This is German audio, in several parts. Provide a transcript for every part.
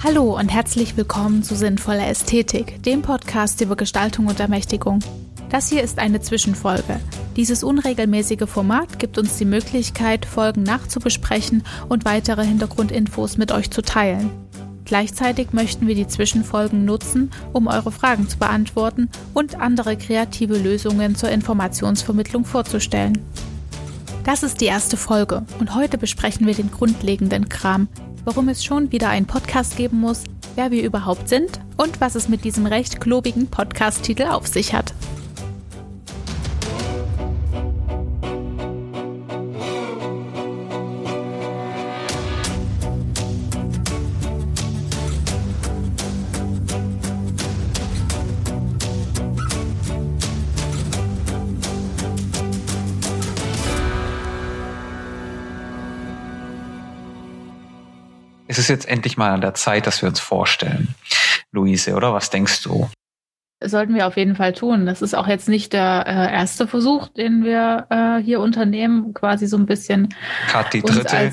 Hallo und herzlich willkommen zu Sinnvoller Ästhetik, dem Podcast über Gestaltung und Ermächtigung. Das hier ist eine Zwischenfolge. Dieses unregelmäßige Format gibt uns die Möglichkeit, Folgen nachzubesprechen und weitere Hintergrundinfos mit euch zu teilen. Gleichzeitig möchten wir die Zwischenfolgen nutzen, um eure Fragen zu beantworten und andere kreative Lösungen zur Informationsvermittlung vorzustellen. Das ist die erste Folge und heute besprechen wir den grundlegenden Kram, warum es schon wieder einen Podcast geben muss, wer wir überhaupt sind und was es mit diesem recht klobigen Podcast-Titel auf sich hat. Es ist jetzt endlich mal an der Zeit, dass wir uns vorstellen. Luise, oder was denkst du? Sollten wir auf jeden Fall tun. Das ist auch jetzt nicht der äh, erste Versuch, den wir äh, hier unternehmen, quasi so ein bisschen. Kat die dritte,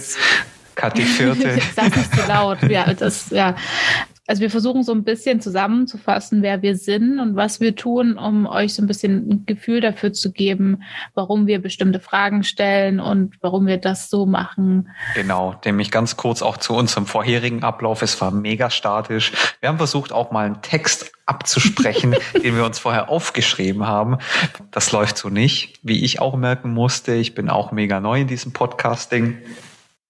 Kat die vierte. Sag nicht zu laut. Ja, das, ja. Also wir versuchen so ein bisschen zusammenzufassen, wer wir sind und was wir tun, um euch so ein bisschen ein Gefühl dafür zu geben, warum wir bestimmte Fragen stellen und warum wir das so machen. Genau, nämlich ganz kurz auch zu unserem vorherigen Ablauf. Es war mega statisch. Wir haben versucht, auch mal einen Text abzusprechen, den wir uns vorher aufgeschrieben haben. Das läuft so nicht, wie ich auch merken musste. Ich bin auch mega neu in diesem Podcasting.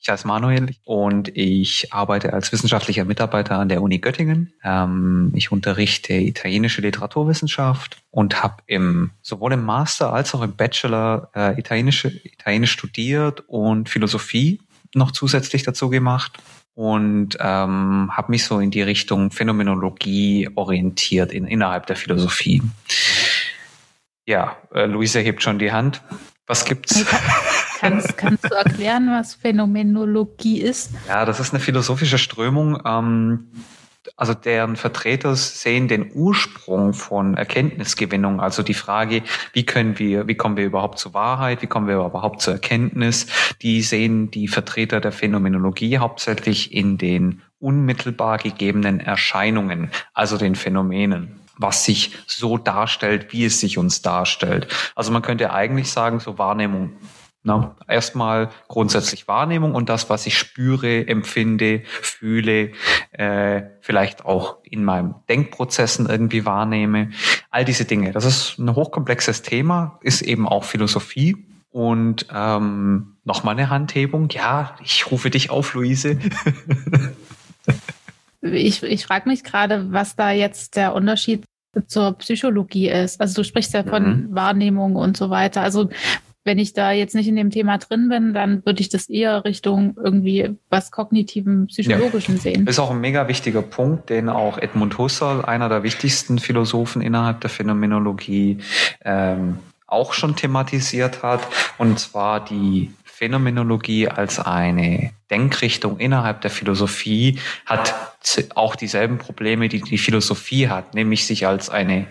Ich heiße Manuel und ich arbeite als wissenschaftlicher Mitarbeiter an der Uni Göttingen. Ähm, ich unterrichte italienische Literaturwissenschaft und habe im sowohl im Master als auch im Bachelor äh, italienische, Italienisch studiert und Philosophie noch zusätzlich dazu gemacht und ähm, habe mich so in die Richtung Phänomenologie orientiert in, innerhalb der Philosophie. Ja, äh, Luisa hebt schon die Hand. Was gibt's? Kannst, kannst du erklären, was Phänomenologie ist? Ja, das ist eine philosophische Strömung, ähm, also deren Vertreter sehen den Ursprung von Erkenntnisgewinnung, also die Frage, wie können wir, wie kommen wir überhaupt zur Wahrheit, wie kommen wir überhaupt zur Erkenntnis, die sehen die Vertreter der Phänomenologie hauptsächlich in den unmittelbar gegebenen Erscheinungen, also den Phänomenen was sich so darstellt, wie es sich uns darstellt. Also man könnte eigentlich sagen, so Wahrnehmung na, erstmal grundsätzlich Wahrnehmung und das, was ich spüre, empfinde, fühle, äh, vielleicht auch in meinem Denkprozessen irgendwie wahrnehme. All diese Dinge. Das ist ein hochkomplexes Thema, ist eben auch Philosophie. Und ähm, nochmal eine Handhebung. Ja, ich rufe dich auf, Luise. ich ich frage mich gerade, was da jetzt der Unterschied zur Psychologie ist. Also du sprichst ja von mhm. Wahrnehmung und so weiter. Also wenn ich da jetzt nicht in dem Thema drin bin, dann würde ich das eher Richtung irgendwie was kognitiven, psychologischen ja. sehen. Ist auch ein mega wichtiger Punkt, den auch Edmund Husserl, einer der wichtigsten Philosophen innerhalb der Phänomenologie, ähm, auch schon thematisiert hat. Und zwar die Phänomenologie als eine Denkrichtung innerhalb der Philosophie hat auch dieselben Probleme, die die Philosophie hat, nämlich sich als eine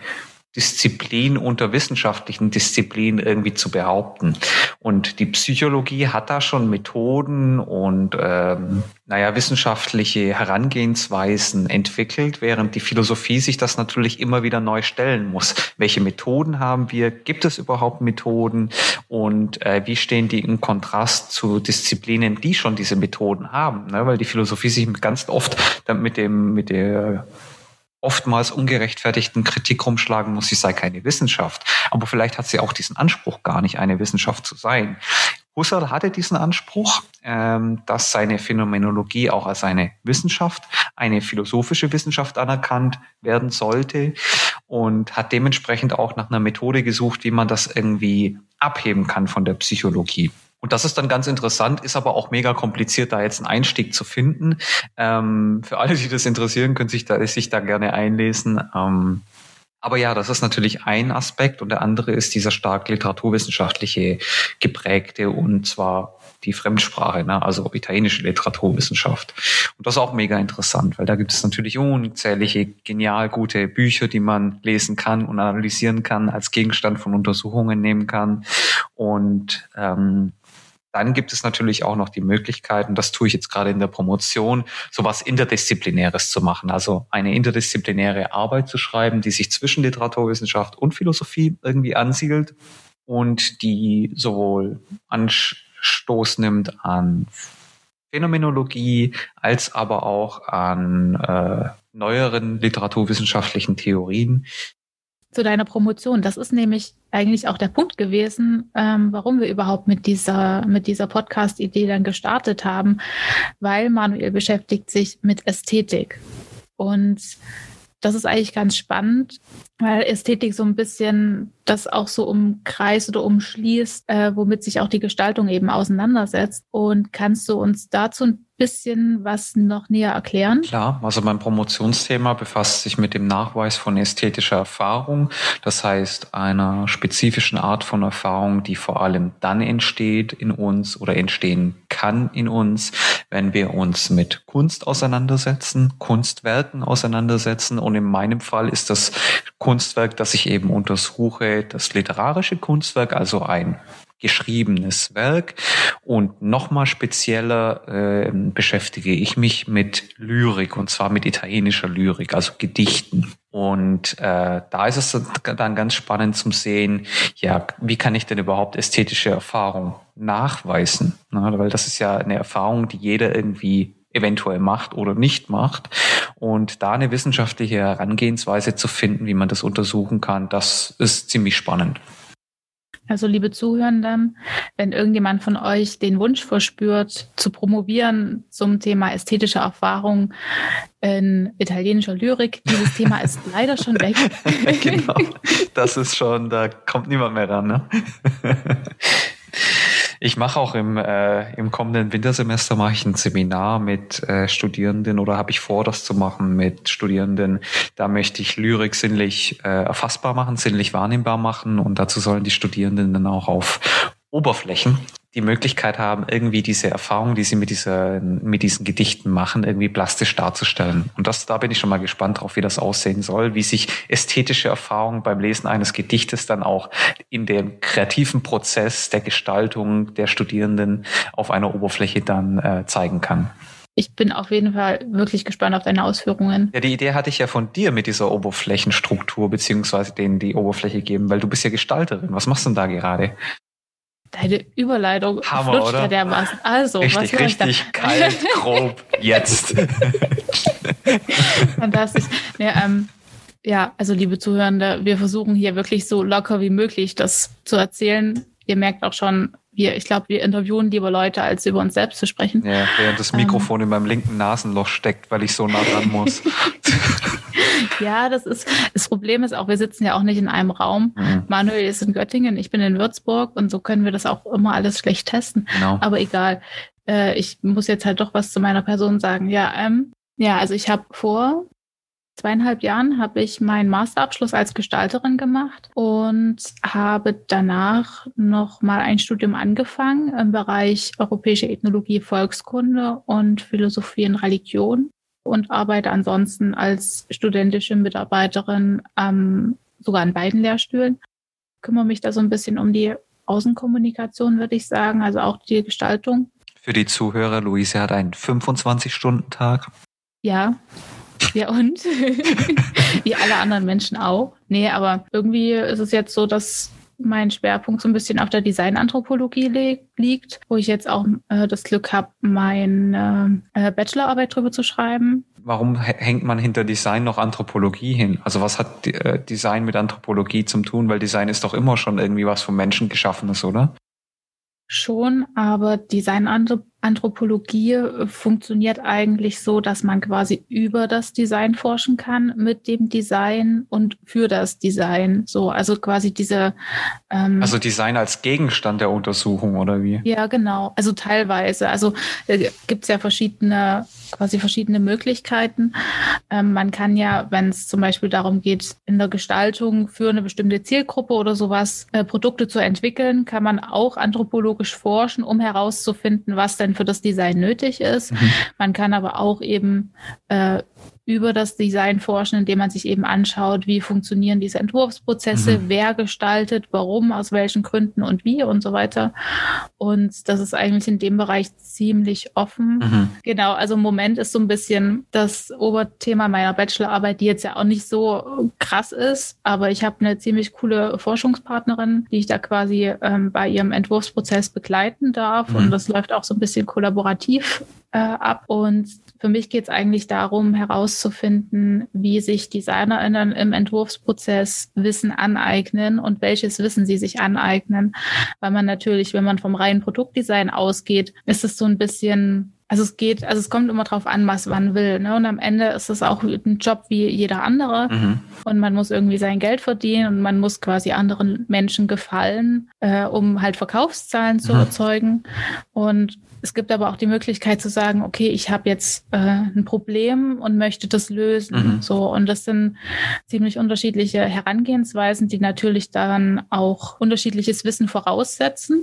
Disziplin unter wissenschaftlichen Disziplinen irgendwie zu behaupten. Und die Psychologie hat da schon Methoden und ähm, naja, wissenschaftliche Herangehensweisen entwickelt, während die Philosophie sich das natürlich immer wieder neu stellen muss. Welche Methoden haben wir? Gibt es überhaupt Methoden? Und äh, wie stehen die im Kontrast zu Disziplinen, die schon diese Methoden haben? Ne? Weil die Philosophie sich ganz oft mit dem, mit der oftmals ungerechtfertigten Kritik rumschlagen muss, sie sei keine Wissenschaft. Aber vielleicht hat sie auch diesen Anspruch gar nicht, eine Wissenschaft zu sein. Husserl hatte diesen Anspruch, ähm, dass seine Phänomenologie auch als eine Wissenschaft, eine philosophische Wissenschaft anerkannt werden sollte und hat dementsprechend auch nach einer Methode gesucht, wie man das irgendwie abheben kann von der Psychologie. Und das ist dann ganz interessant, ist aber auch mega kompliziert, da jetzt einen Einstieg zu finden. Ähm, für alle, die das interessieren, können sich da, sich da gerne einlesen. Ähm, aber ja, das ist natürlich ein Aspekt und der andere ist dieser stark literaturwissenschaftliche geprägte und zwar die Fremdsprache, ne? also italienische Literaturwissenschaft. Und das ist auch mega interessant, weil da gibt es natürlich unzählige genial gute Bücher, die man lesen kann und analysieren kann, als Gegenstand von Untersuchungen nehmen kann. Und ähm, dann gibt es natürlich auch noch die Möglichkeit, und das tue ich jetzt gerade in der Promotion, sowas Interdisziplinäres zu machen. Also eine interdisziplinäre Arbeit zu schreiben, die sich zwischen Literaturwissenschaft und Philosophie irgendwie ansiedelt und die sowohl Anstoß nimmt an Phänomenologie als aber auch an äh, neueren literaturwissenschaftlichen Theorien, zu deiner Promotion. Das ist nämlich eigentlich auch der Punkt gewesen, ähm, warum wir überhaupt mit dieser, mit dieser Podcast-Idee dann gestartet haben, weil Manuel beschäftigt sich mit Ästhetik. Und das ist eigentlich ganz spannend, weil Ästhetik so ein bisschen das auch so umkreist oder umschließt, äh, womit sich auch die Gestaltung eben auseinandersetzt. Und kannst du uns dazu ein bisschen was noch näher erklären? Klar, also mein Promotionsthema befasst sich mit dem Nachweis von ästhetischer Erfahrung. Das heißt, einer spezifischen Art von Erfahrung, die vor allem dann entsteht in uns oder entstehen kann in uns, wenn wir uns mit Kunst auseinandersetzen, Kunstwerken auseinandersetzen. Und in meinem Fall ist das Kunstwerk, das ich eben untersuche, das literarische Kunstwerk, also ein geschriebenes Werk. Und nochmal spezieller äh, beschäftige ich mich mit Lyrik, und zwar mit italienischer Lyrik, also Gedichten. Und äh, da ist es dann ganz spannend zum sehen, ja, wie kann ich denn überhaupt ästhetische Erfahrung nachweisen? Na, weil das ist ja eine Erfahrung, die jeder irgendwie eventuell macht oder nicht macht. Und da eine wissenschaftliche Herangehensweise zu finden, wie man das untersuchen kann, das ist ziemlich spannend. Also liebe Zuhörenden, wenn irgendjemand von euch den Wunsch verspürt, zu promovieren zum Thema ästhetische Erfahrung in italienischer Lyrik, dieses Thema ist leider schon weg. genau, das ist schon, da kommt niemand mehr ran. Ne? Ich mache auch im, äh, im kommenden Wintersemester mache ich ein Seminar mit äh, Studierenden oder habe ich vor, das zu machen mit Studierenden. Da möchte ich Lyrik sinnlich äh, erfassbar machen, sinnlich wahrnehmbar machen und dazu sollen die Studierenden dann auch auf Oberflächen die Möglichkeit haben, irgendwie diese Erfahrung, die sie mit, dieser, mit diesen Gedichten machen, irgendwie plastisch darzustellen. Und das, da bin ich schon mal gespannt drauf, wie das aussehen soll, wie sich ästhetische Erfahrung beim Lesen eines Gedichtes dann auch in dem kreativen Prozess der Gestaltung der Studierenden auf einer Oberfläche dann äh, zeigen kann. Ich bin auf jeden Fall wirklich gespannt auf deine Ausführungen. Ja, die Idee hatte ich ja von dir mit dieser Oberflächenstruktur, beziehungsweise denen die Oberfläche geben, weil du bist ja Gestalterin. Was machst du denn da gerade? Deine Überleitung Hammer, flutscht oder? ja dermaßen. Also, richtig, was richtig kalt, grob, jetzt. Fantastisch. Nee, ähm, ja, also liebe Zuhörende, wir versuchen hier wirklich so locker wie möglich das zu erzählen. Ihr merkt auch schon, wir, ich glaube, wir interviewen lieber Leute, als über uns selbst zu sprechen. Ja, während das Mikrofon ähm, in meinem linken Nasenloch steckt, weil ich so nah dran muss. ja, das ist, das Problem ist auch, wir sitzen ja auch nicht in einem Raum. Mhm. Manuel ist in Göttingen, ich bin in Würzburg und so können wir das auch immer alles schlecht testen. Genau. Aber egal. Äh, ich muss jetzt halt doch was zu meiner Person sagen. Ja, ähm, ja, also ich habe vor zweieinhalb Jahren habe ich meinen Masterabschluss als Gestalterin gemacht und habe danach noch mal ein Studium angefangen im Bereich europäische Ethnologie, Volkskunde und Philosophie und Religion und arbeite ansonsten als studentische Mitarbeiterin ähm, sogar an beiden Lehrstühlen. Kümmere mich da so ein bisschen um die Außenkommunikation, würde ich sagen, also auch die Gestaltung. Für die Zuhörer, Luise hat einen 25-Stunden-Tag. Ja, ja, und? Wie alle anderen Menschen auch. Nee, aber irgendwie ist es jetzt so, dass mein Schwerpunkt so ein bisschen auf der Designanthropologie li liegt, wo ich jetzt auch äh, das Glück habe, meine äh, Bachelorarbeit drüber zu schreiben. Warum hängt man hinter Design noch Anthropologie hin? Also was hat äh, Design mit Anthropologie zum tun? Weil Design ist doch immer schon irgendwie was vom Menschen geschaffenes, oder? Schon, aber Designanthropologie äh, funktioniert eigentlich so, dass man quasi über das Design forschen kann, mit dem Design und für das Design. So, also quasi diese. Ähm, also Design als Gegenstand der Untersuchung oder wie? Ja, genau. Also teilweise. Also äh, gibt es ja verschiedene, quasi verschiedene Möglichkeiten. Ähm, man kann ja, wenn es zum Beispiel darum geht, in der Gestaltung für eine bestimmte Zielgruppe oder sowas äh, Produkte zu entwickeln, kann man auch Anthropologie psychologisch forschen, um herauszufinden, was denn für das Design nötig ist. Mhm. Man kann aber auch eben äh, über das Design forschen, indem man sich eben anschaut, wie funktionieren diese Entwurfsprozesse, mhm. wer gestaltet, warum, aus welchen Gründen und wie und so weiter. Und das ist eigentlich in dem Bereich ziemlich offen. Mhm. Genau, also im Moment ist so ein bisschen das Oberthema meiner Bachelorarbeit, die jetzt ja auch nicht so krass ist, aber ich habe eine ziemlich coole Forschungspartnerin, die ich da quasi ähm, bei ihrem Entwurfsprozess begleiten darf. Mhm. Und das läuft auch so ein bisschen kollaborativ äh, ab. Und für mich geht es eigentlich darum, herauszufinden, wie sich DesignerInnen im Entwurfsprozess Wissen aneignen und welches Wissen sie sich aneignen. Weil man natürlich, wenn man vom reinen Produktdesign ausgeht, ist es so ein bisschen also es geht, also es kommt immer drauf an, was man will. Ne? Und am Ende ist es auch ein Job wie jeder andere. Mhm. Und man muss irgendwie sein Geld verdienen und man muss quasi anderen Menschen gefallen, äh, um halt Verkaufszahlen zu mhm. erzeugen. Und es gibt aber auch die Möglichkeit zu sagen, okay, ich habe jetzt äh, ein Problem und möchte das lösen. Mhm. So und das sind ziemlich unterschiedliche Herangehensweisen, die natürlich dann auch unterschiedliches Wissen voraussetzen.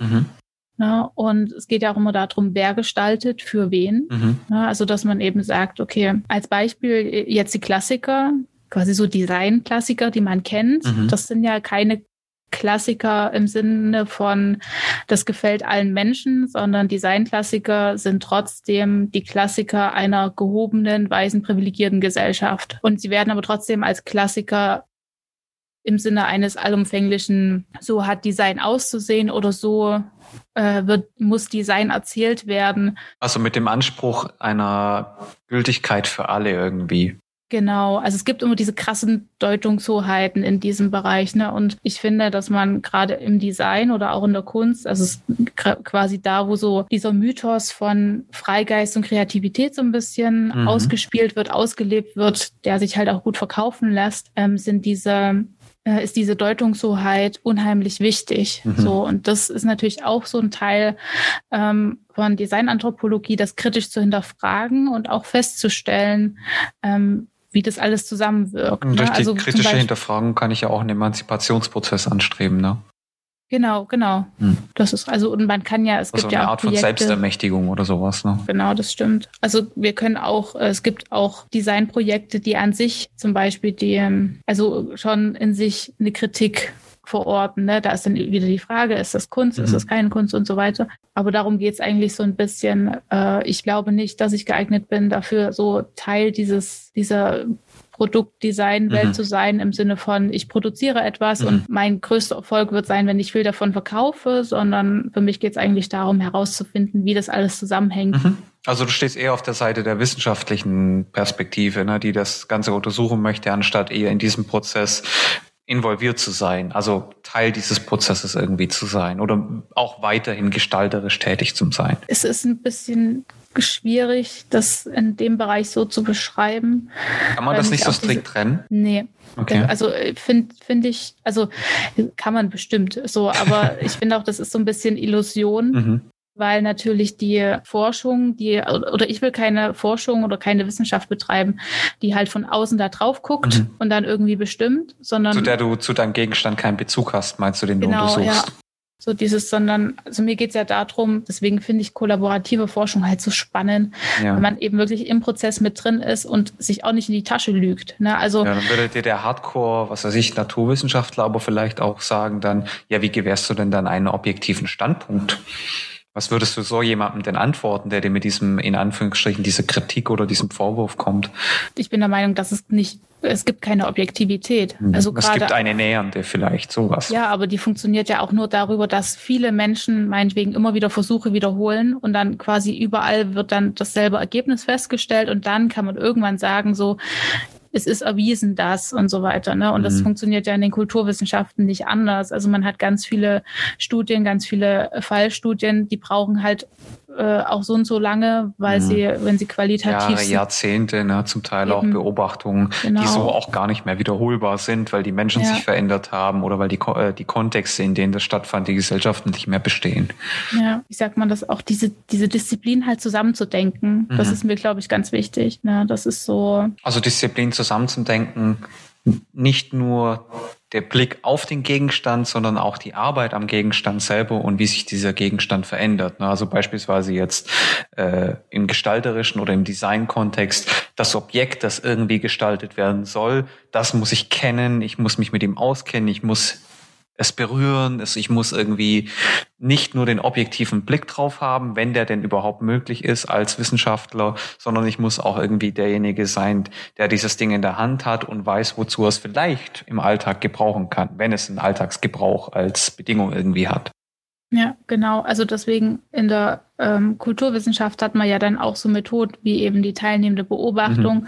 Ne? und es geht ja auch immer darum, wer gestaltet für wen. Mhm. Ja, also dass man eben sagt, okay, als Beispiel jetzt die Klassiker, quasi so Design-Klassiker, die man kennt. Mhm. Das sind ja keine Klassiker im Sinne von, das gefällt allen Menschen, sondern Designklassiker sind trotzdem die Klassiker einer gehobenen, weißen, privilegierten Gesellschaft. Und sie werden aber trotzdem als Klassiker im Sinne eines allumfänglichen, so hat Design auszusehen oder so äh, wird, muss Design erzählt werden. Also mit dem Anspruch einer Gültigkeit für alle irgendwie. Genau, also es gibt immer diese krassen Deutungshoheiten in diesem Bereich. Ne? Und ich finde, dass man gerade im Design oder auch in der Kunst, also es ist quasi da, wo so dieser Mythos von Freigeist und Kreativität so ein bisschen mhm. ausgespielt wird, ausgelebt wird, der sich halt auch gut verkaufen lässt, ähm, sind diese äh, ist diese Deutungshoheit unheimlich wichtig. Mhm. So und das ist natürlich auch so ein Teil ähm, von Designanthropologie, das kritisch zu hinterfragen und auch festzustellen, ähm, wie das alles zusammenwirkt. Und durch ne? die also kritische Hinterfragung kann ich ja auch einen Emanzipationsprozess anstreben, ne? Genau, genau. Hm. Das ist also, und man kann ja, es also gibt ja auch. Eine Art Projekte, von Selbstermächtigung oder sowas, ne? Genau, das stimmt. Also wir können auch, äh, es gibt auch Designprojekte, die an sich zum Beispiel die, ähm, also schon in sich eine Kritik verorten. Ne? Da ist dann wieder die Frage, ist das Kunst, mhm. ist das keine Kunst und so weiter. Aber darum geht es eigentlich so ein bisschen. Äh, ich glaube nicht, dass ich geeignet bin, dafür so Teil dieses, dieser Produktdesign-Welt mhm. zu sein, im Sinne von, ich produziere etwas mhm. und mein größter Erfolg wird sein, wenn ich viel davon verkaufe, sondern für mich geht es eigentlich darum, herauszufinden, wie das alles zusammenhängt. Mhm. Also du stehst eher auf der Seite der wissenschaftlichen Perspektive, ne, die das Ganze untersuchen möchte, anstatt eher in diesem Prozess involviert zu sein, also Teil dieses Prozesses irgendwie zu sein oder auch weiterhin gestalterisch tätig zu sein. Es ist ein bisschen schwierig, das in dem Bereich so zu beschreiben. Kann man das nicht so strikt diese, trennen? Nee. Okay. Also äh, finde find ich, also kann man bestimmt so, aber ich finde auch, das ist so ein bisschen Illusion. Mhm weil natürlich die Forschung, die, oder ich will keine Forschung oder keine Wissenschaft betreiben, die halt von außen da drauf guckt mhm. und dann irgendwie bestimmt, sondern. Zu der du zu deinem Gegenstand keinen Bezug hast, meinst du, den genau, du untersuchst? Ja. So dieses, sondern, also mir geht's ja darum, deswegen finde ich kollaborative Forschung halt so spannend, ja. wenn man eben wirklich im Prozess mit drin ist und sich auch nicht in die Tasche lügt. Ne? Also, ja, dann würde dir der Hardcore, was weiß ich, Naturwissenschaftler aber vielleicht auch sagen dann, ja, wie gewährst du denn dann einen objektiven Standpunkt? Was würdest du so jemandem denn antworten, der dir mit diesem, in Anführungsstrichen, diese Kritik oder diesem Vorwurf kommt? Ich bin der Meinung, dass es nicht, es gibt keine Objektivität. Mhm. Also es gibt eine nähernde vielleicht, sowas. Ja, aber die funktioniert ja auch nur darüber, dass viele Menschen meinetwegen immer wieder Versuche wiederholen und dann quasi überall wird dann dasselbe Ergebnis festgestellt und dann kann man irgendwann sagen, so, es ist erwiesen das und so weiter. Ne? Und mhm. das funktioniert ja in den Kulturwissenschaften nicht anders. Also man hat ganz viele Studien, ganz viele Fallstudien, die brauchen halt äh, auch so und so lange, weil mhm. sie, wenn sie qualitativ Jahre, sind. Jahrzehnte, ne, zum Teil Eben. auch Beobachtungen, genau. die so auch gar nicht mehr wiederholbar sind, weil die Menschen ja. sich verändert haben oder weil die, äh, die Kontexte, in denen das stattfand, die Gesellschaften nicht mehr bestehen. Ja, wie sagt man das auch, diese, diese Disziplin halt zusammenzudenken, mhm. das ist mir, glaube ich, ganz wichtig. Ne? Das ist so. Also Disziplin zusammenzudenken, nicht nur der Blick auf den Gegenstand, sondern auch die Arbeit am Gegenstand selber und wie sich dieser Gegenstand verändert. Also beispielsweise jetzt äh, im gestalterischen oder im Design-Kontext, das Objekt, das irgendwie gestaltet werden soll, das muss ich kennen, ich muss mich mit ihm auskennen, ich muss es berühren, es, ich muss irgendwie nicht nur den objektiven Blick drauf haben, wenn der denn überhaupt möglich ist als Wissenschaftler, sondern ich muss auch irgendwie derjenige sein, der dieses Ding in der Hand hat und weiß, wozu er es vielleicht im Alltag gebrauchen kann, wenn es einen Alltagsgebrauch als Bedingung irgendwie hat. Ja, genau. Also deswegen in der ähm, Kulturwissenschaft hat man ja dann auch so Methoden wie eben die teilnehmende Beobachtung, mhm.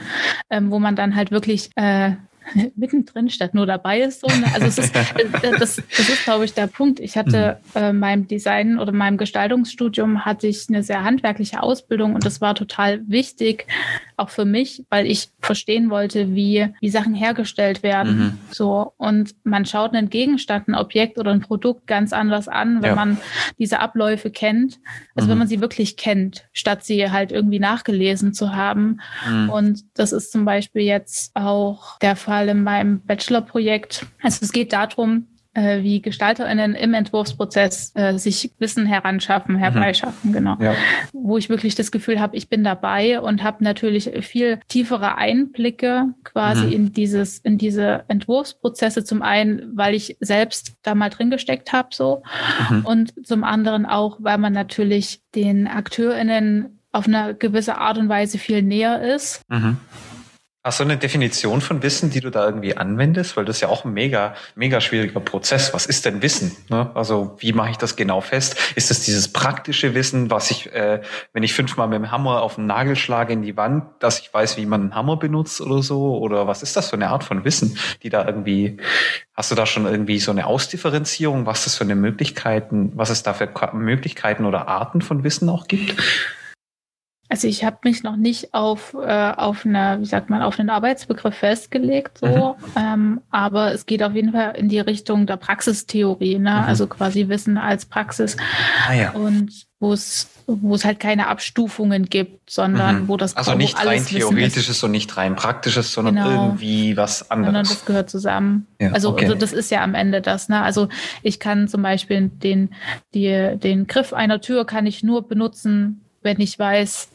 ähm, wo man dann halt wirklich äh, mittendrin statt nur dabei ist. So, ne? Also es ist, äh, das, das ist, glaube ich, der Punkt. Ich hatte mhm. äh, meinem Design oder meinem Gestaltungsstudium hatte ich eine sehr handwerkliche Ausbildung und das war total wichtig, auch für mich, weil ich verstehen wollte, wie, wie Sachen hergestellt werden. Mhm. So. Und man schaut einen Gegenstand, ein Objekt oder ein Produkt ganz anders an, wenn ja. man diese Abläufe kennt. Also mhm. wenn man sie wirklich kennt, statt sie halt irgendwie nachgelesen zu haben. Mhm. Und das ist zum Beispiel jetzt auch der Fall in meinem Bachelorprojekt. Also es geht darum, äh, wie GestalterInnen im Entwurfsprozess äh, sich Wissen heranschaffen, mhm. herbeischaffen, mhm. genau. Ja. Wo ich wirklich das Gefühl habe, ich bin dabei und habe natürlich viel tiefere Einblicke quasi mhm. in dieses, in diese Entwurfsprozesse. Zum einen, weil ich selbst da mal drin gesteckt habe, so. Mhm. Und zum anderen auch, weil man natürlich den AkteurInnen auf eine gewisse Art und Weise viel näher ist. Hast du eine Definition von Wissen, die du da irgendwie anwendest? Weil das ist ja auch ein mega, mega schwieriger Prozess. Was ist denn Wissen? Ne? Also wie mache ich das genau fest? Ist es dieses praktische Wissen, was ich, äh, wenn ich fünfmal mit dem Hammer auf den Nagel schlage in die Wand, dass ich weiß, wie man einen Hammer benutzt oder so? Oder was ist das für eine Art von Wissen, die da irgendwie, hast du da schon irgendwie so eine Ausdifferenzierung, was das für eine Möglichkeiten, was es da für Möglichkeiten oder Arten von Wissen auch gibt? Also ich habe mich noch nicht auf, äh, auf eine, wie sagt man, auf einen Arbeitsbegriff festgelegt, so, mhm. ähm, aber es geht auf jeden Fall in die Richtung der Praxistheorie, ne? Mhm. also quasi Wissen als Praxis. Ah, ja. Und wo es wo es halt keine Abstufungen gibt, sondern mhm. wo das also nicht rein theoretisches und nicht rein praktisches, sondern genau. irgendwie was anderes. Sondern das gehört zusammen. Ja, also, okay. also das ist ja am Ende das. Ne? Also ich kann zum Beispiel den die, den Griff einer Tür kann ich nur benutzen, wenn ich weiß,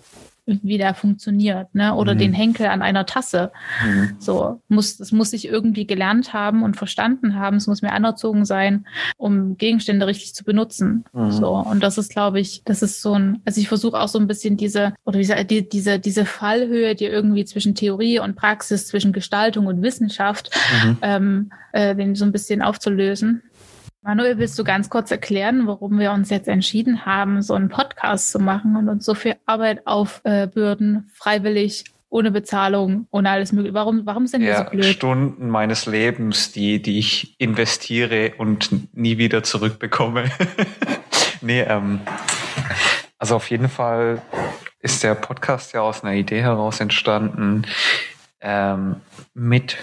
wie der funktioniert, ne? Oder mhm. den Henkel an einer Tasse. Mhm. So muss das muss ich irgendwie gelernt haben und verstanden haben. Es muss mir anerzogen sein, um Gegenstände richtig zu benutzen. Mhm. So und das ist, glaube ich, das ist so ein. Also ich versuche auch so ein bisschen diese oder diese die, diese diese Fallhöhe, die irgendwie zwischen Theorie und Praxis, zwischen Gestaltung und Wissenschaft, mhm. ähm, äh, den so ein bisschen aufzulösen. Manuel, willst du ganz kurz erklären, warum wir uns jetzt entschieden haben, so einen Podcast zu machen und uns so viel Arbeit aufbürden, freiwillig, ohne Bezahlung, ohne alles mögliche? Warum, warum sind wir ja, so blöd? Stunden meines Lebens, die, die ich investiere und nie wieder zurückbekomme. nee, ähm, also auf jeden Fall ist der Podcast ja aus einer Idee heraus entstanden, ähm, mit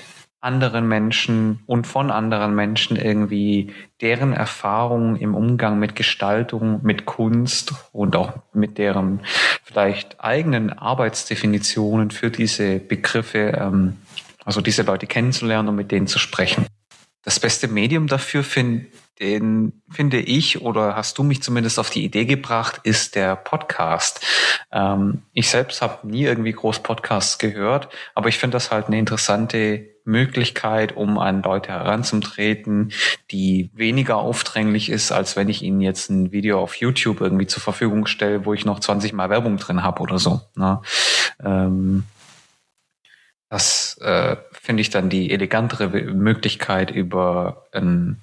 anderen Menschen und von anderen Menschen irgendwie deren Erfahrungen im Umgang mit Gestaltung, mit Kunst und auch mit deren vielleicht eigenen Arbeitsdefinitionen für diese Begriffe, ähm, also diese Leute kennenzulernen und mit denen zu sprechen. Das beste Medium dafür finde den finde ich oder hast du mich zumindest auf die Idee gebracht, ist der Podcast. Ähm, ich selbst habe nie irgendwie groß Podcasts gehört, aber ich finde das halt eine interessante Möglichkeit, um an Leute heranzutreten, die weniger aufdränglich ist, als wenn ich ihnen jetzt ein Video auf YouTube irgendwie zur Verfügung stelle, wo ich noch 20 Mal Werbung drin habe oder so. Ne? Ähm, das äh, finde ich dann die elegantere Möglichkeit über ein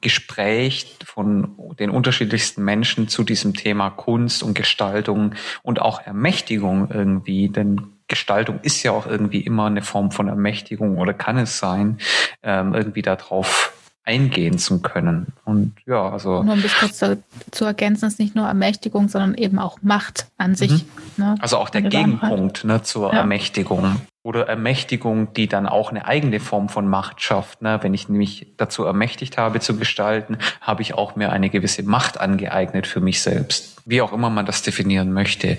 Gespräch von den unterschiedlichsten Menschen zu diesem Thema Kunst und Gestaltung und auch Ermächtigung irgendwie, denn Gestaltung ist ja auch irgendwie immer eine Form von Ermächtigung oder kann es sein, ähm, irgendwie darauf eingehen zu können. Und ja, also. Nur um das kurz zu, zu ergänzen, ist nicht nur Ermächtigung, sondern eben auch Macht an sich. Mhm. Ne? Also auch der Gegenpunkt ne, zur ja. Ermächtigung. Oder Ermächtigung, die dann auch eine eigene Form von Macht schafft. Ne? Wenn ich mich dazu ermächtigt habe zu gestalten, habe ich auch mir eine gewisse Macht angeeignet für mich selbst wie auch immer man das definieren möchte.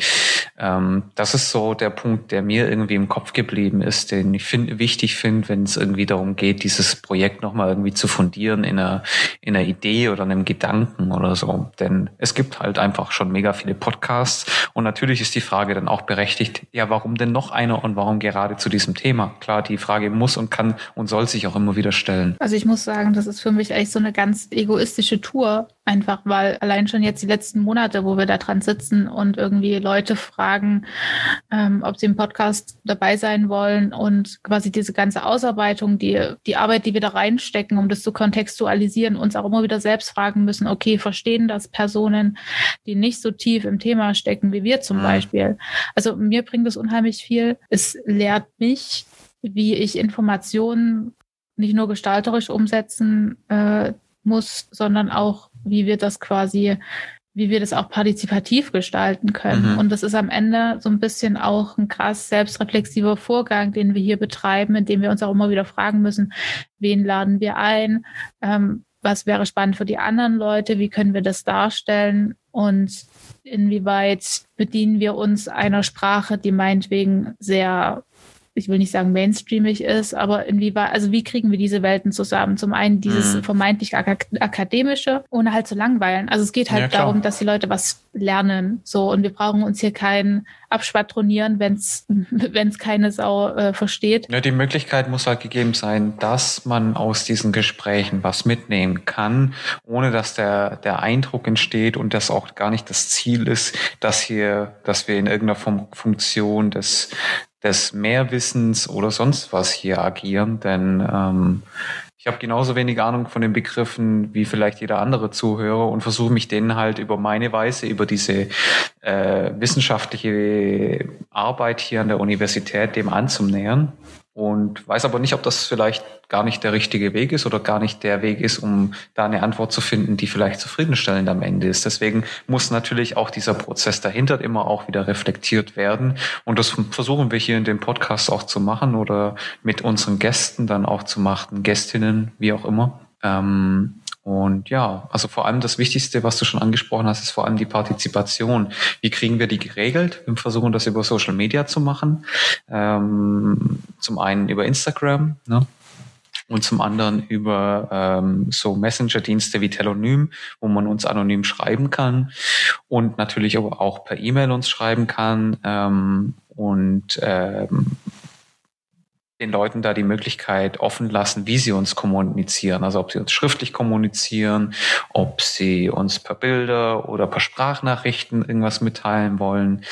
Ähm, das ist so der Punkt, der mir irgendwie im Kopf geblieben ist, den ich find, wichtig finde, wenn es irgendwie darum geht, dieses Projekt nochmal irgendwie zu fundieren in einer, in einer Idee oder einem Gedanken oder so. Denn es gibt halt einfach schon mega viele Podcasts und natürlich ist die Frage dann auch berechtigt, ja, warum denn noch einer und warum gerade zu diesem Thema? Klar, die Frage muss und kann und soll sich auch immer wieder stellen. Also ich muss sagen, das ist für mich echt so eine ganz egoistische Tour, einfach weil allein schon jetzt die letzten Monate, wo wir da dran sitzen und irgendwie Leute fragen, ähm, ob sie im Podcast dabei sein wollen und quasi diese ganze Ausarbeitung, die, die Arbeit, die wir da reinstecken, um das zu kontextualisieren, uns auch immer wieder selbst fragen müssen, okay, verstehen das Personen, die nicht so tief im Thema stecken wie wir zum mhm. Beispiel. Also mir bringt es unheimlich viel. Es lehrt mich, wie ich Informationen nicht nur gestalterisch umsetzen äh, muss, sondern auch, wie wir das quasi wie wir das auch partizipativ gestalten können. Mhm. Und das ist am Ende so ein bisschen auch ein krass selbstreflexiver Vorgang, den wir hier betreiben, indem wir uns auch immer wieder fragen müssen, wen laden wir ein, ähm, was wäre spannend für die anderen Leute, wie können wir das darstellen und inwieweit bedienen wir uns einer Sprache, die meinetwegen sehr ich will nicht sagen mainstreamig ist, aber inwieweit, also wie kriegen wir diese Welten zusammen? Zum einen dieses mhm. vermeintlich ak akademische, ohne halt zu langweilen. Also es geht halt ja, darum, dass die Leute was lernen, so und wir brauchen uns hier kein abschwadronieren, wenn es wenn es keine Sau äh, versteht. Ja, die Möglichkeit muss halt gegeben sein, dass man aus diesen Gesprächen was mitnehmen kann, ohne dass der der Eindruck entsteht und das auch gar nicht das Ziel ist, dass hier, dass wir in irgendeiner Funktion des des Mehrwissens oder sonst was hier agieren, denn ähm, ich habe genauso wenig Ahnung von den Begriffen wie vielleicht jeder andere Zuhörer und versuche mich denen halt über meine Weise, über diese äh, wissenschaftliche Arbeit hier an der Universität dem anzunähern und weiß aber nicht, ob das vielleicht gar nicht der richtige Weg ist oder gar nicht der Weg ist, um da eine Antwort zu finden, die vielleicht zufriedenstellend am Ende ist. Deswegen muss natürlich auch dieser Prozess dahinter immer auch wieder reflektiert werden. Und das versuchen wir hier in dem Podcast auch zu machen oder mit unseren Gästen dann auch zu machen, Gästinnen, wie auch immer. Ähm, und ja, also vor allem das Wichtigste, was du schon angesprochen hast, ist vor allem die Partizipation. Wie kriegen wir die geregelt? Wir versuchen das über Social Media zu machen. Ähm, zum einen über Instagram, ne? und zum anderen über ähm, so Messenger-Dienste wie Telonym, wo man uns anonym schreiben kann und natürlich aber auch per E-Mail uns schreiben kann ähm, und ähm, den Leuten da die Möglichkeit offen lassen, wie sie uns kommunizieren. Also ob sie uns schriftlich kommunizieren, ob sie uns per Bilder oder per Sprachnachrichten irgendwas mitteilen wollen.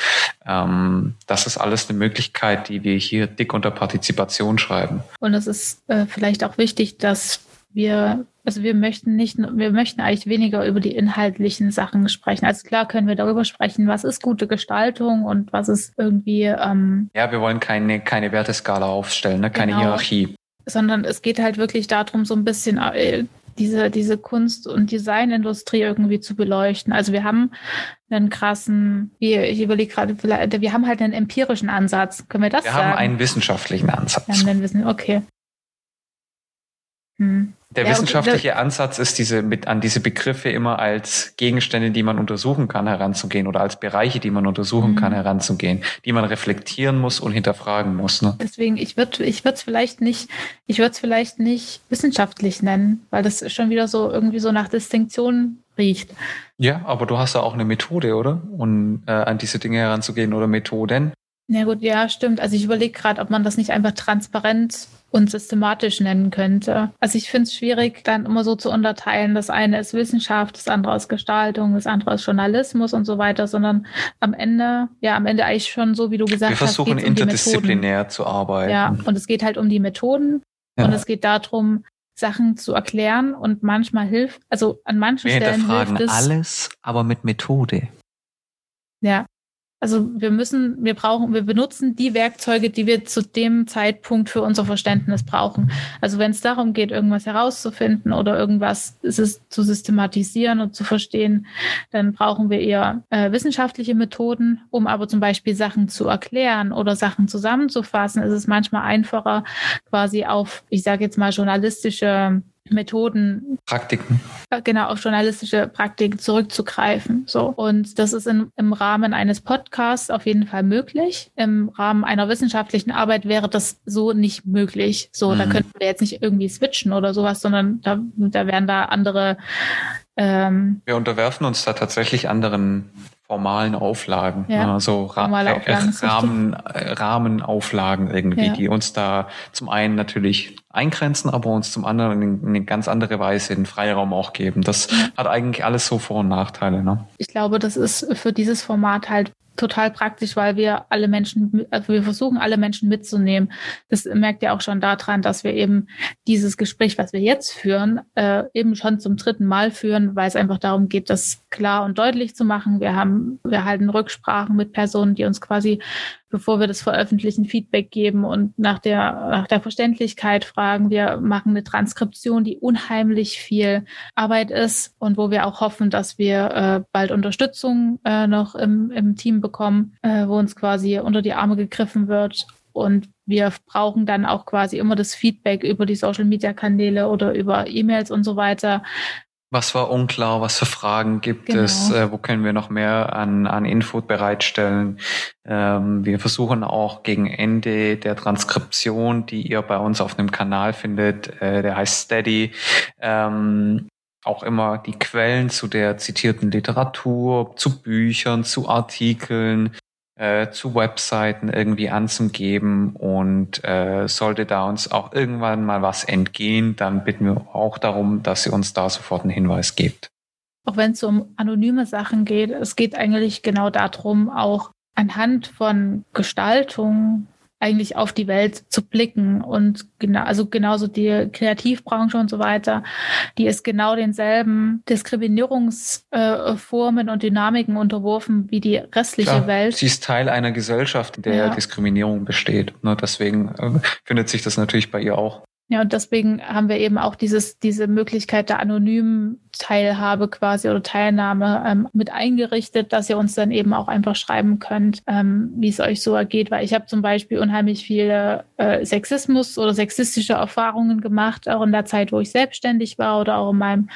Ähm, das ist alles eine Möglichkeit, die wir hier dick unter Partizipation schreiben. Und es ist äh, vielleicht auch wichtig, dass wir, also wir möchten nicht, wir möchten eigentlich weniger über die inhaltlichen Sachen sprechen. Also klar können wir darüber sprechen, was ist gute Gestaltung und was ist irgendwie. Ähm, ja, wir wollen keine, keine Werteskala aufstellen, ne? keine genau, Hierarchie. Sondern es geht halt wirklich darum, so ein bisschen äh, diese, diese Kunst- und Designindustrie irgendwie zu beleuchten. Also wir haben einen krassen, ich überlege gerade, wir haben halt einen empirischen Ansatz. Können wir das wir sagen? Wir haben einen wissenschaftlichen Ansatz. Wir haben einen Wissen, okay. Hm. Der ja, wissenschaftliche okay. Ansatz ist, diese mit an diese Begriffe immer als Gegenstände, die man untersuchen kann, heranzugehen oder als Bereiche, die man untersuchen mhm. kann, heranzugehen, die man reflektieren muss und hinterfragen muss. Ne? Deswegen, ich würde, ich würde es vielleicht nicht, ich würde es vielleicht nicht wissenschaftlich nennen, weil das schon wieder so irgendwie so nach Distinktion riecht. Ja, aber du hast ja auch eine Methode, oder? Und äh, an diese Dinge heranzugehen oder Methoden. Ja gut, ja, stimmt. Also ich überlege gerade, ob man das nicht einfach transparent und systematisch nennen könnte. Also ich finde es schwierig, dann immer so zu unterteilen, das eine ist Wissenschaft, das andere ist Gestaltung, das andere ist Journalismus und so weiter, sondern am Ende, ja, am Ende eigentlich schon so, wie du gesagt hast. Wir versuchen um interdisziplinär zu arbeiten. Ja, und es geht halt um die Methoden ja. und es geht darum, Sachen zu erklären und manchmal hilft, also an manchen Wir Stellen hilft es. alles, aber mit Methode. Ja, also wir müssen, wir brauchen, wir benutzen die Werkzeuge, die wir zu dem Zeitpunkt für unser Verständnis brauchen. Also wenn es darum geht, irgendwas herauszufinden oder irgendwas zu systematisieren und zu verstehen, dann brauchen wir eher äh, wissenschaftliche Methoden, um aber zum Beispiel Sachen zu erklären oder Sachen zusammenzufassen, ist es manchmal einfacher, quasi auf, ich sage jetzt mal, journalistische Methoden. Praktiken. Äh, genau, auf journalistische Praktiken zurückzugreifen. So. Und das ist in, im Rahmen eines Podcasts auf jeden Fall möglich. Im Rahmen einer wissenschaftlichen Arbeit wäre das so nicht möglich. So, mhm. da könnten wir jetzt nicht irgendwie switchen oder sowas, sondern da, da wären da andere ähm, wir unterwerfen uns da tatsächlich anderen formalen Auflagen, ja, also Ra Auflagen, Rahmen, Rahmenauflagen irgendwie, ja. die uns da zum einen natürlich eingrenzen, aber uns zum anderen in eine ganz andere Weise den Freiraum auch geben. Das ja. hat eigentlich alles so Vor- und Nachteile. Ne? Ich glaube, das ist für dieses Format halt total praktisch, weil wir alle Menschen, also wir versuchen alle Menschen mitzunehmen. Das merkt ihr auch schon daran, dass wir eben dieses Gespräch, was wir jetzt führen, äh, eben schon zum dritten Mal führen, weil es einfach darum geht, das klar und deutlich zu machen. Wir haben, wir halten Rücksprachen mit Personen, die uns quasi bevor wir das veröffentlichen, Feedback geben und nach der, nach der Verständlichkeit fragen. Wir machen eine Transkription, die unheimlich viel Arbeit ist und wo wir auch hoffen, dass wir äh, bald Unterstützung äh, noch im, im Team bekommen, äh, wo uns quasi unter die Arme gegriffen wird. Und wir brauchen dann auch quasi immer das Feedback über die Social-Media-Kanäle oder über E-Mails und so weiter, was war unklar? Was für Fragen gibt genau. es? Äh, wo können wir noch mehr an, an Info bereitstellen? Ähm, wir versuchen auch gegen Ende der Transkription, die ihr bei uns auf einem Kanal findet, äh, der heißt Steady, ähm, auch immer die Quellen zu der zitierten Literatur, zu Büchern, zu Artikeln, äh, zu Webseiten irgendwie anzugeben und äh, sollte da uns auch irgendwann mal was entgehen, dann bitten wir auch darum, dass sie uns da sofort einen Hinweis gibt. Auch wenn es um anonyme Sachen geht, es geht eigentlich genau darum, auch anhand von Gestaltung eigentlich auf die Welt zu blicken und genau, also genauso die Kreativbranche und so weiter, die ist genau denselben Diskriminierungsformen äh, und Dynamiken unterworfen wie die restliche Klar, Welt. Sie ist Teil einer Gesellschaft, in der ja. Diskriminierung besteht. Ne, deswegen äh, findet sich das natürlich bei ihr auch. Ja, und deswegen haben wir eben auch dieses, diese Möglichkeit der anonymen Teilhabe quasi oder Teilnahme ähm, mit eingerichtet, dass ihr uns dann eben auch einfach schreiben könnt, ähm, wie es euch so ergeht. Weil ich habe zum Beispiel unheimlich viele äh, Sexismus oder sexistische Erfahrungen gemacht, auch in der Zeit, wo ich selbstständig war oder auch in meinem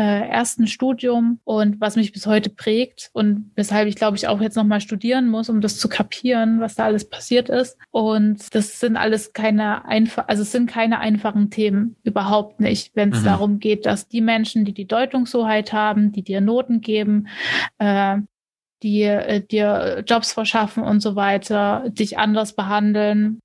äh, ersten Studium und was mich bis heute prägt und weshalb ich glaube ich auch jetzt nochmal studieren muss, um das zu kapieren, was da alles passiert ist. Und das sind alles keine einfach, also es sind keine einfachen Themen überhaupt nicht, wenn es mhm. darum geht, dass die Menschen, die die Deutungshoheit haben, die dir Noten geben, äh, die äh, dir Jobs verschaffen und so weiter, dich anders behandeln,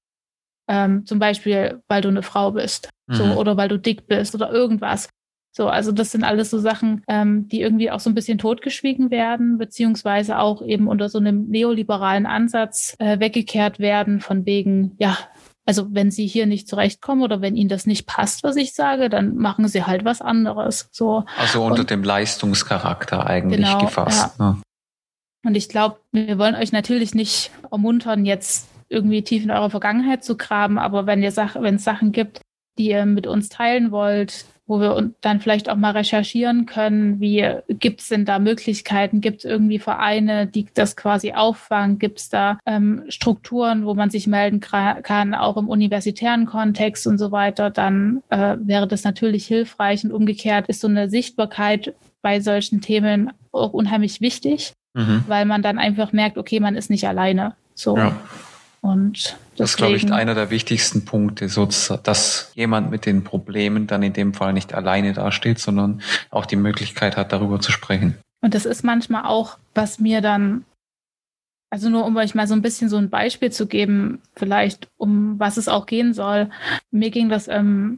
ähm, zum Beispiel, weil du eine Frau bist, mhm. so oder weil du dick bist oder irgendwas. So, also das sind alles so Sachen, ähm, die irgendwie auch so ein bisschen totgeschwiegen werden, beziehungsweise auch eben unter so einem neoliberalen Ansatz äh, weggekehrt werden, von wegen, ja, also wenn Sie hier nicht zurechtkommen oder wenn Ihnen das nicht passt, was ich sage, dann machen Sie halt was anderes. So. Also unter Und, dem Leistungscharakter eigentlich genau, gefasst. Ja. Ne? Und ich glaube, wir wollen euch natürlich nicht ermuntern, jetzt irgendwie tief in eurer Vergangenheit zu graben, aber wenn ihr Sach wenn es Sachen gibt, die ihr mit uns teilen wollt, wo wir dann vielleicht auch mal recherchieren können, wie gibt es denn da Möglichkeiten, gibt es irgendwie Vereine, die das quasi auffangen, gibt es da ähm, Strukturen, wo man sich melden kann, auch im universitären Kontext und so weiter, dann äh, wäre das natürlich hilfreich und umgekehrt ist so eine Sichtbarkeit bei solchen Themen auch unheimlich wichtig, mhm. weil man dann einfach merkt, okay, man ist nicht alleine. So. Ja. Und das ist, glaube ich, einer der wichtigsten Punkte, dass jemand mit den Problemen dann in dem Fall nicht alleine dasteht, sondern auch die Möglichkeit hat, darüber zu sprechen. Und das ist manchmal auch, was mir dann, also nur um euch mal so ein bisschen so ein Beispiel zu geben, vielleicht um was es auch gehen soll. Mir ging das ähm,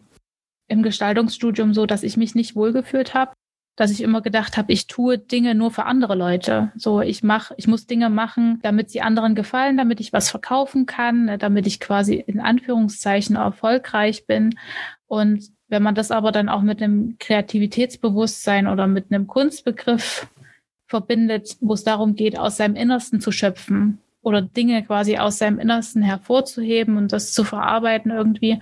im Gestaltungsstudium so, dass ich mich nicht wohlgefühlt habe dass ich immer gedacht habe, ich tue Dinge nur für andere Leute. So, ich mache, ich muss Dinge machen, damit sie anderen gefallen, damit ich was verkaufen kann, ne, damit ich quasi in Anführungszeichen erfolgreich bin. Und wenn man das aber dann auch mit einem Kreativitätsbewusstsein oder mit einem Kunstbegriff verbindet, wo es darum geht, aus seinem Innersten zu schöpfen oder Dinge quasi aus seinem Innersten hervorzuheben und das zu verarbeiten irgendwie.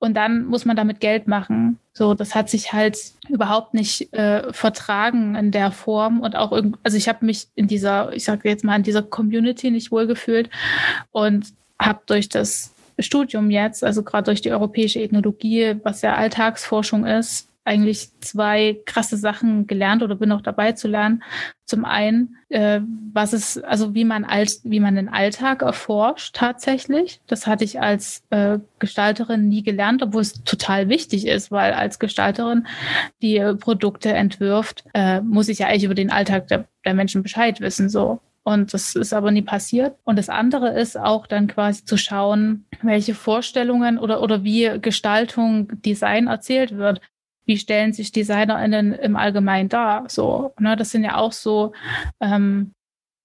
Und dann muss man damit Geld machen. So, das hat sich halt überhaupt nicht äh, vertragen in der Form und auch irgendwie, also ich habe mich in dieser, ich sage jetzt mal, in dieser Community nicht wohlgefühlt und habe durch das Studium jetzt, also gerade durch die europäische Ethnologie, was ja Alltagsforschung ist, eigentlich zwei krasse Sachen gelernt oder bin auch dabei zu lernen. Zum einen, äh, was ist, also wie man als, wie man den Alltag erforscht tatsächlich. Das hatte ich als äh, Gestalterin nie gelernt, obwohl es total wichtig ist, weil als Gestalterin, die Produkte entwirft, äh, muss ich ja eigentlich über den Alltag der, der Menschen Bescheid wissen. So. Und das ist aber nie passiert. Und das andere ist auch dann quasi zu schauen, welche Vorstellungen oder, oder wie Gestaltung, Design erzählt wird wie stellen sich DesignerInnen im Allgemeinen dar? So, ne, das sind ja auch so, ähm,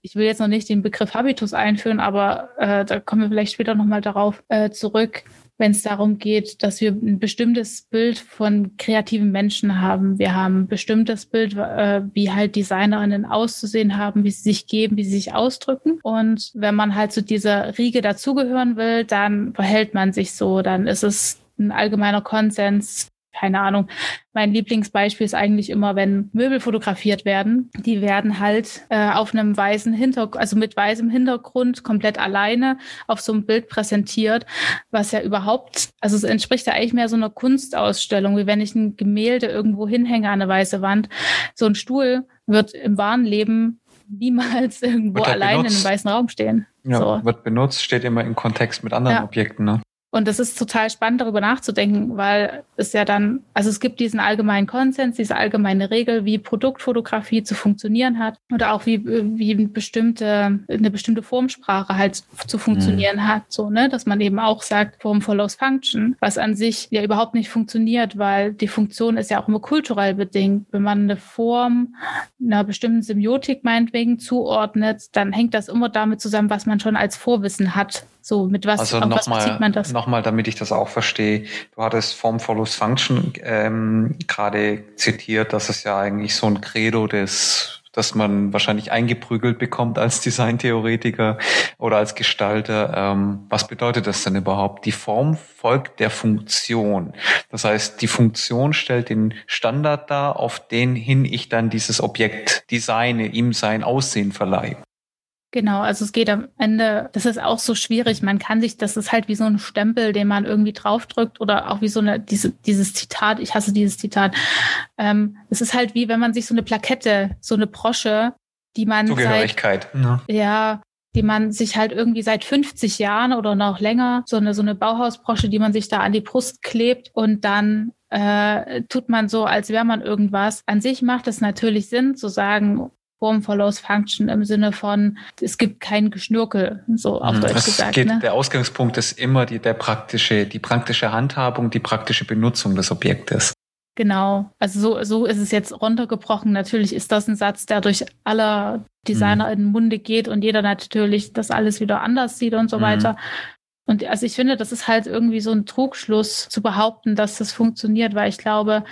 ich will jetzt noch nicht den Begriff Habitus einführen, aber äh, da kommen wir vielleicht später nochmal darauf äh, zurück, wenn es darum geht, dass wir ein bestimmtes Bild von kreativen Menschen haben. Wir haben ein bestimmtes Bild, äh, wie halt DesignerInnen auszusehen haben, wie sie sich geben, wie sie sich ausdrücken. Und wenn man halt zu dieser Riege dazugehören will, dann verhält man sich so, dann ist es ein allgemeiner Konsens, keine Ahnung. Mein Lieblingsbeispiel ist eigentlich immer, wenn Möbel fotografiert werden. Die werden halt äh, auf einem weißen Hintergrund, also mit weißem Hintergrund, komplett alleine auf so einem Bild präsentiert, was ja überhaupt, also es entspricht ja eigentlich mehr so einer Kunstausstellung, wie wenn ich ein Gemälde irgendwo hinhänge an eine weiße Wand. So ein Stuhl wird im wahren Leben niemals irgendwo alleine in einem weißen Raum stehen. Ja, so. wird benutzt, steht immer in Kontext mit anderen ja. Objekten. Ne? Und das ist total spannend, darüber nachzudenken, weil es ja dann, also es gibt diesen allgemeinen Konsens, diese allgemeine Regel, wie Produktfotografie zu funktionieren hat oder auch wie, wie eine bestimmte, eine bestimmte Formsprache halt zu funktionieren mhm. hat, so, ne, dass man eben auch sagt, Form follows Function, was an sich ja überhaupt nicht funktioniert, weil die Funktion ist ja auch immer kulturell bedingt. Wenn man eine Form einer bestimmten Semiotik meinetwegen zuordnet, dann hängt das immer damit zusammen, was man schon als Vorwissen hat so, mit was, also noch was mal, das? Nochmal, damit ich das auch verstehe. Du hattest Form follows Function ähm, gerade zitiert, dass es ja eigentlich so ein Credo des dass man wahrscheinlich eingeprügelt bekommt als Designtheoretiker oder als Gestalter. Ähm, was bedeutet das denn überhaupt? Die Form folgt der Funktion. Das heißt, die Funktion stellt den Standard dar, auf den hin ich dann dieses Objekt designe, ihm sein Aussehen verleihe. Genau, also es geht am Ende, das ist auch so schwierig. Man kann sich, das ist halt wie so ein Stempel, den man irgendwie draufdrückt oder auch wie so eine, diese, dieses Zitat, ich hasse dieses Zitat. Ähm, es ist halt wie, wenn man sich so eine Plakette, so eine Brosche, die man Zugehörigkeit. Seit, ja. ja, die man sich halt irgendwie seit 50 Jahren oder noch länger, so eine, so eine Bauhausbrosche, die man sich da an die Brust klebt und dann äh, tut man so, als wäre man irgendwas. An sich macht es natürlich Sinn zu sagen, Form follows Function im Sinne von, es gibt kein Geschnürkel, so auf mhm. Deutsch es gesagt. Geht, ne? Der Ausgangspunkt ist immer die, der praktische, die praktische Handhabung, die praktische Benutzung des Objektes. Genau, also so, so ist es jetzt runtergebrochen. Natürlich ist das ein Satz, der durch alle Designer mhm. in den Munde geht und jeder natürlich das alles wieder anders sieht und so mhm. weiter. Und also ich finde, das ist halt irgendwie so ein Trugschluss zu behaupten, dass das funktioniert, weil ich glaube,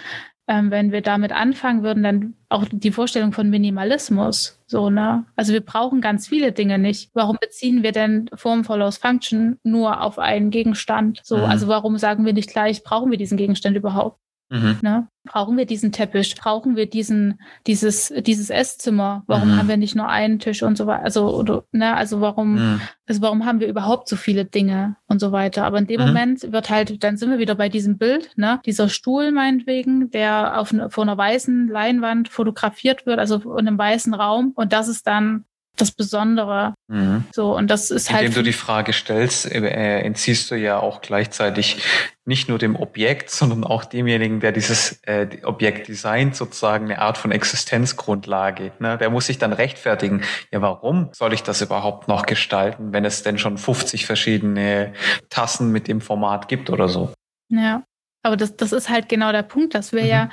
ähm, wenn wir damit anfangen würden, dann auch die Vorstellung von Minimalismus. So, ne? Also wir brauchen ganz viele Dinge nicht. Warum beziehen wir denn Form follows Function nur auf einen Gegenstand? So, mhm. also warum sagen wir nicht gleich, brauchen wir diesen Gegenstand überhaupt? Mhm. Ne? Brauchen wir diesen Teppich? Brauchen wir diesen, dieses, dieses Esszimmer? Warum mhm. haben wir nicht nur einen Tisch und so weiter? Also, oder, ne, also warum, mhm. also warum haben wir überhaupt so viele Dinge und so weiter? Aber in dem mhm. Moment wird halt, dann sind wir wieder bei diesem Bild, ne? Dieser Stuhl meinetwegen, der auf, vor einer weißen Leinwand fotografiert wird, also in einem weißen Raum. Und das ist dann das Besondere. Mhm. So, und das ist halt. Indem du die Frage stellst, äh, entziehst du ja auch gleichzeitig nicht nur dem Objekt, sondern auch demjenigen, der dieses äh, Objekt designt, sozusagen eine Art von Existenzgrundlage. Ne? Der muss sich dann rechtfertigen, ja, warum soll ich das überhaupt noch gestalten, wenn es denn schon 50 verschiedene Tassen mit dem Format gibt oder so? Ja. Aber das, das ist halt genau der Punkt, dass wir mhm. ja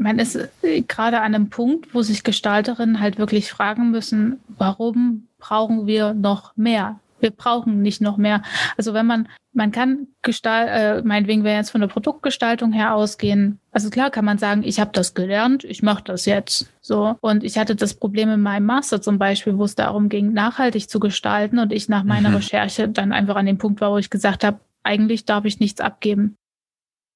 man ist äh, gerade an einem Punkt, wo sich Gestalterinnen halt wirklich fragen müssen, warum brauchen wir noch mehr? Wir brauchen nicht noch mehr. Also wenn man man kann gestal äh, meinetwegen, wenn wir jetzt von der Produktgestaltung her ausgehen, also klar kann man sagen, ich habe das gelernt, ich mache das jetzt so. Und ich hatte das Problem in meinem Master zum Beispiel, wo es darum ging, nachhaltig zu gestalten und ich nach meiner mhm. Recherche dann einfach an dem Punkt war, wo ich gesagt habe, eigentlich darf ich nichts abgeben.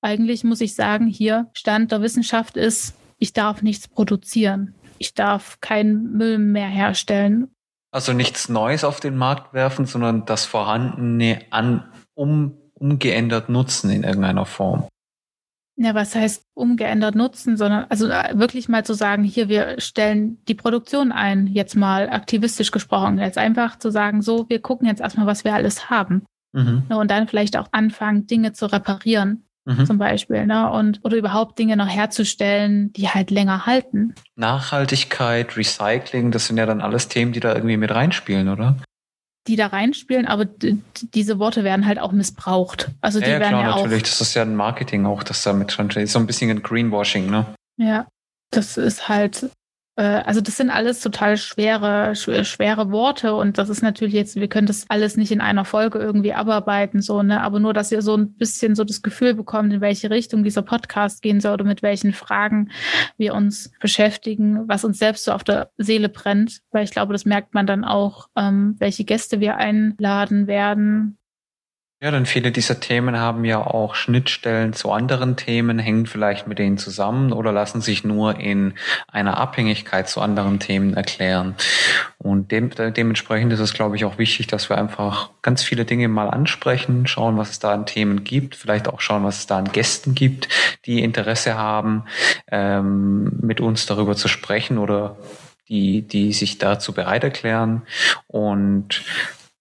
Eigentlich muss ich sagen, hier Stand der Wissenschaft ist, ich darf nichts produzieren. Ich darf keinen Müll mehr herstellen. Also nichts Neues auf den Markt werfen, sondern das Vorhandene an, um, umgeändert nutzen in irgendeiner Form. Ja, was heißt umgeändert nutzen, sondern also äh, wirklich mal zu sagen, hier, wir stellen die Produktion ein, jetzt mal aktivistisch gesprochen, jetzt einfach zu sagen, so, wir gucken jetzt erstmal, was wir alles haben. Mhm. Und dann vielleicht auch anfangen, Dinge zu reparieren. Mhm. Zum Beispiel, ne? Und oder überhaupt Dinge noch herzustellen, die halt länger halten. Nachhaltigkeit, Recycling, das sind ja dann alles Themen, die da irgendwie mit reinspielen, oder? die da reinspielen, aber diese Worte werden halt auch missbraucht. Also die ja, ja, werden klar, ja natürlich. Auch, das ist ja ein Marketing auch, das da mit dran steht. So ein bisschen ein Greenwashing, ne? Ja, das ist halt also das sind alles total schwere, schwere Worte und das ist natürlich jetzt, wir können das alles nicht in einer Folge irgendwie abarbeiten, so, ne? Aber nur, dass ihr so ein bisschen so das Gefühl bekommt, in welche Richtung dieser Podcast gehen soll oder mit welchen Fragen wir uns beschäftigen, was uns selbst so auf der Seele brennt, weil ich glaube, das merkt man dann auch, ähm, welche Gäste wir einladen werden, ja, denn viele dieser Themen haben ja auch Schnittstellen zu anderen Themen, hängen vielleicht mit denen zusammen oder lassen sich nur in einer Abhängigkeit zu anderen Themen erklären. Und dem, dementsprechend ist es, glaube ich, auch wichtig, dass wir einfach ganz viele Dinge mal ansprechen, schauen, was es da an Themen gibt, vielleicht auch schauen, was es da an Gästen gibt, die Interesse haben, ähm, mit uns darüber zu sprechen oder die, die sich dazu bereit erklären. Und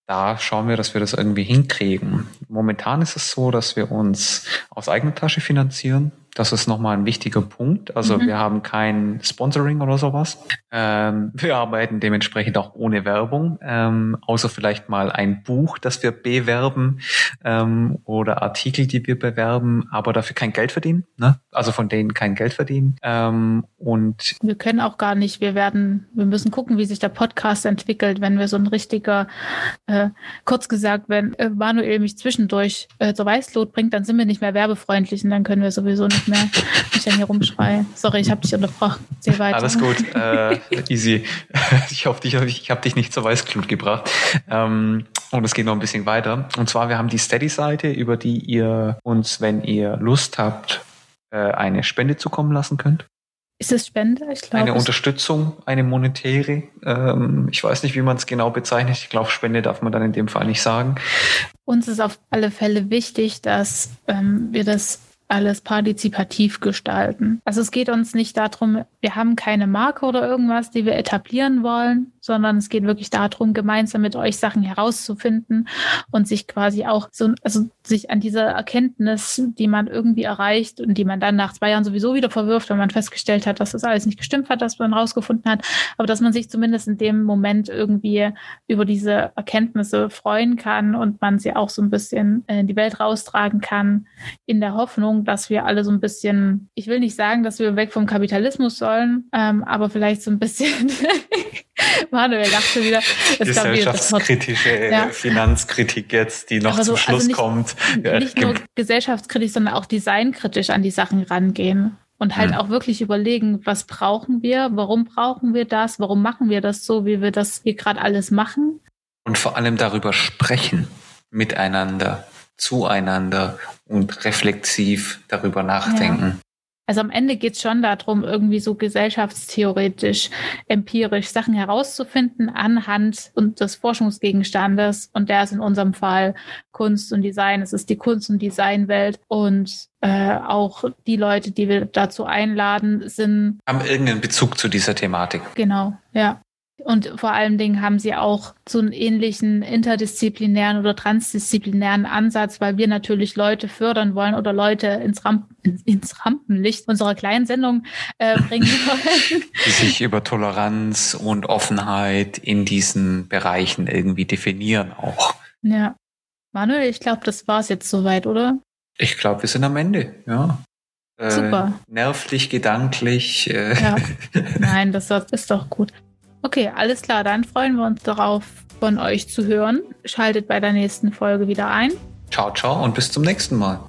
da schauen wir, dass wir das irgendwie hinkriegen. Momentan ist es so, dass wir uns aus eigener Tasche finanzieren. Das ist nochmal ein wichtiger Punkt. Also mhm. wir haben kein Sponsoring oder sowas. Ähm, wir arbeiten dementsprechend auch ohne Werbung, ähm, außer vielleicht mal ein Buch, das wir bewerben ähm, oder Artikel, die wir bewerben, aber dafür kein Geld verdienen. Ne? Also von denen kein Geld verdienen. Ähm, und wir können auch gar nicht. Wir werden, wir müssen gucken, wie sich der Podcast entwickelt, wenn wir so ein richtiger, äh, kurz gesagt, wenn Manuel mich zwischendurch äh, zur Weißlot bringt, dann sind wir nicht mehr werbefreundlich und dann können wir sowieso nicht mehr, ich dann hier rumschreien. Sorry, ich habe dich unterbrochen. Sehr weiter. Alles gut. Äh, easy. Ich hoffe, ich, ich habe dich nicht zur Weißglut gebracht. Ähm, und es geht noch ein bisschen weiter. Und zwar, wir haben die Steady-Seite, über die ihr uns, wenn ihr Lust habt, äh, eine Spende zukommen lassen könnt. Ist es Spende? Ich glaube. Eine Unterstützung, eine monetäre. Ähm, ich weiß nicht, wie man es genau bezeichnet. Ich glaube, Spende darf man dann in dem Fall nicht sagen. Uns ist auf alle Fälle wichtig, dass ähm, wir das alles partizipativ gestalten. Also es geht uns nicht darum, wir haben keine Marke oder irgendwas, die wir etablieren wollen, sondern es geht wirklich darum, gemeinsam mit euch Sachen herauszufinden und sich quasi auch so, also sich an dieser Erkenntnis, die man irgendwie erreicht und die man dann nach zwei Jahren sowieso wieder verwirft, wenn man festgestellt hat, dass das alles nicht gestimmt hat, dass man rausgefunden hat, aber dass man sich zumindest in dem Moment irgendwie über diese Erkenntnisse freuen kann und man sie auch so ein bisschen in die Welt raustragen kann, in der Hoffnung, dass wir alle so ein bisschen, ich will nicht sagen, dass wir weg vom Kapitalismus sollen, ähm, aber vielleicht so ein bisschen Manuel dachte wieder. Gesellschaftskritische ja. Finanzkritik jetzt, die noch so, zum Schluss also nicht, kommt. Ja, nicht nur gesellschaftskritisch, sondern auch designkritisch an die Sachen rangehen. Und halt mhm. auch wirklich überlegen, was brauchen wir, warum brauchen wir das, warum machen wir das so, wie wir das hier gerade alles machen. Und vor allem darüber sprechen, miteinander, zueinander und reflexiv darüber nachdenken. Also am Ende geht es schon darum, irgendwie so gesellschaftstheoretisch, empirisch Sachen herauszufinden anhand des Forschungsgegenstandes. Und der ist in unserem Fall Kunst und Design. Es ist die Kunst- und Designwelt. Und äh, auch die Leute, die wir dazu einladen, sind. Haben irgendeinen Bezug zu dieser Thematik. Genau, ja. Und vor allen Dingen haben sie auch so einen ähnlichen interdisziplinären oder transdisziplinären Ansatz, weil wir natürlich Leute fördern wollen oder Leute ins, Ramp ins Rampenlicht unserer kleinen Sendung äh, bringen wollen. Die sich über Toleranz und Offenheit in diesen Bereichen irgendwie definieren auch. Ja. Manuel, ich glaube, das war es jetzt soweit, oder? Ich glaube, wir sind am Ende, ja. Äh, Super. Nervlich, gedanklich. Äh. Ja. Nein, das ist doch gut. Okay, alles klar. Dann freuen wir uns darauf, von euch zu hören. Schaltet bei der nächsten Folge wieder ein. Ciao, ciao und bis zum nächsten Mal.